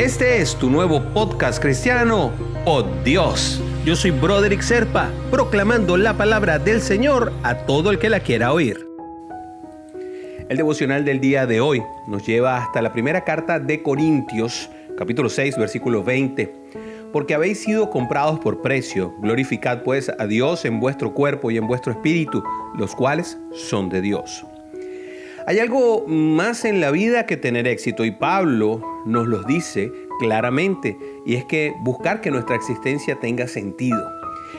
Este es tu nuevo podcast cristiano, Oh Dios. Yo soy Broderick Serpa, proclamando la palabra del Señor a todo el que la quiera oír. El devocional del día de hoy nos lleva hasta la primera carta de Corintios, capítulo 6, versículo 20. Porque habéis sido comprados por precio, glorificad pues a Dios en vuestro cuerpo y en vuestro espíritu, los cuales son de Dios. Hay algo más en la vida que tener éxito y Pablo nos lo dice claramente y es que buscar que nuestra existencia tenga sentido.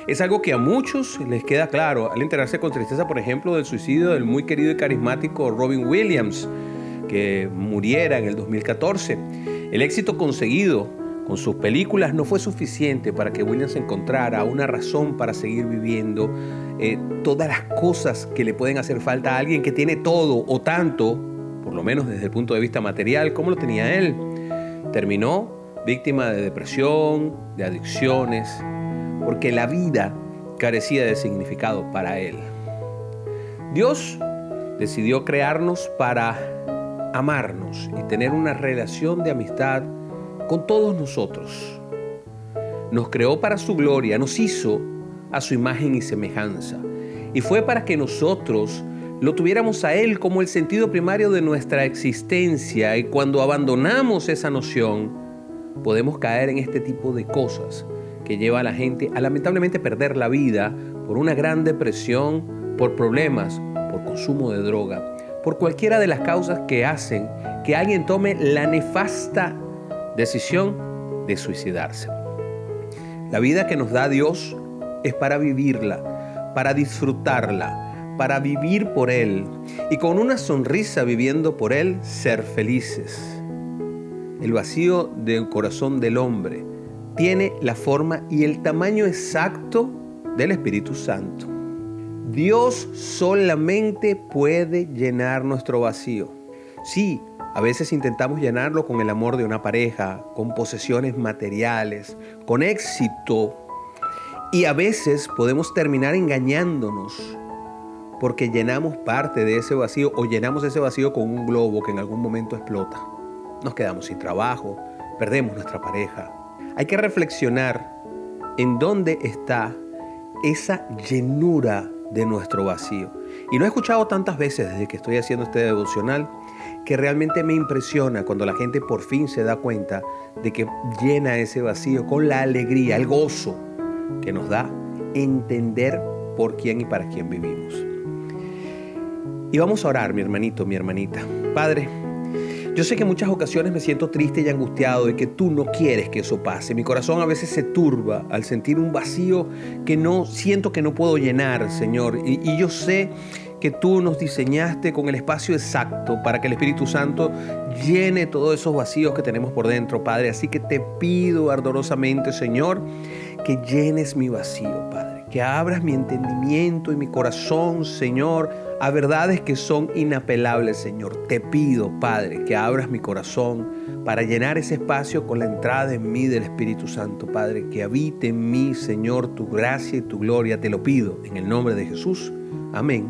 Es algo que a muchos les queda claro al enterarse con tristeza, por ejemplo, del suicidio del muy querido y carismático Robin Williams, que muriera en el 2014. El éxito conseguido con sus películas no fue suficiente para que Williams encontrara una razón para seguir viviendo eh, todas las cosas que le pueden hacer falta a alguien que tiene todo o tanto, por lo menos desde el punto de vista material, como lo tenía él. Terminó víctima de depresión, de adicciones, porque la vida carecía de significado para él. Dios decidió crearnos para amarnos y tener una relación de amistad con todos nosotros. Nos creó para su gloria, nos hizo a su imagen y semejanza. Y fue para que nosotros lo tuviéramos a Él como el sentido primario de nuestra existencia y cuando abandonamos esa noción, podemos caer en este tipo de cosas que lleva a la gente a lamentablemente perder la vida por una gran depresión, por problemas, por consumo de droga, por cualquiera de las causas que hacen que alguien tome la nefasta decisión de suicidarse. La vida que nos da Dios es para vivirla, para disfrutarla, para vivir por Él y con una sonrisa viviendo por Él ser felices. El vacío del corazón del hombre tiene la forma y el tamaño exacto del Espíritu Santo. Dios solamente puede llenar nuestro vacío. Sí, a veces intentamos llenarlo con el amor de una pareja, con posesiones materiales, con éxito. Y a veces podemos terminar engañándonos porque llenamos parte de ese vacío o llenamos ese vacío con un globo que en algún momento explota. Nos quedamos sin trabajo, perdemos nuestra pareja. Hay que reflexionar en dónde está esa llenura de nuestro vacío. Y lo he escuchado tantas veces desde que estoy haciendo este devocional que realmente me impresiona cuando la gente por fin se da cuenta de que llena ese vacío con la alegría, el gozo que nos da entender por quién y para quién vivimos. Y vamos a orar, mi hermanito, mi hermanita. Padre, yo sé que en muchas ocasiones me siento triste y angustiado de que tú no quieres que eso pase. Mi corazón a veces se turba al sentir un vacío que no siento que no puedo llenar, Señor. Y, y yo sé que tú nos diseñaste con el espacio exacto para que el Espíritu Santo llene todos esos vacíos que tenemos por dentro, Padre. Así que te pido ardorosamente, Señor, que llenes mi vacío, Padre. Que abras mi entendimiento y mi corazón, Señor, a verdades que son inapelables, Señor. Te pido, Padre, que abras mi corazón para llenar ese espacio con la entrada en mí del Espíritu Santo, Padre. Que habite en mí, Señor, tu gracia y tu gloria. Te lo pido en el nombre de Jesús. Amén,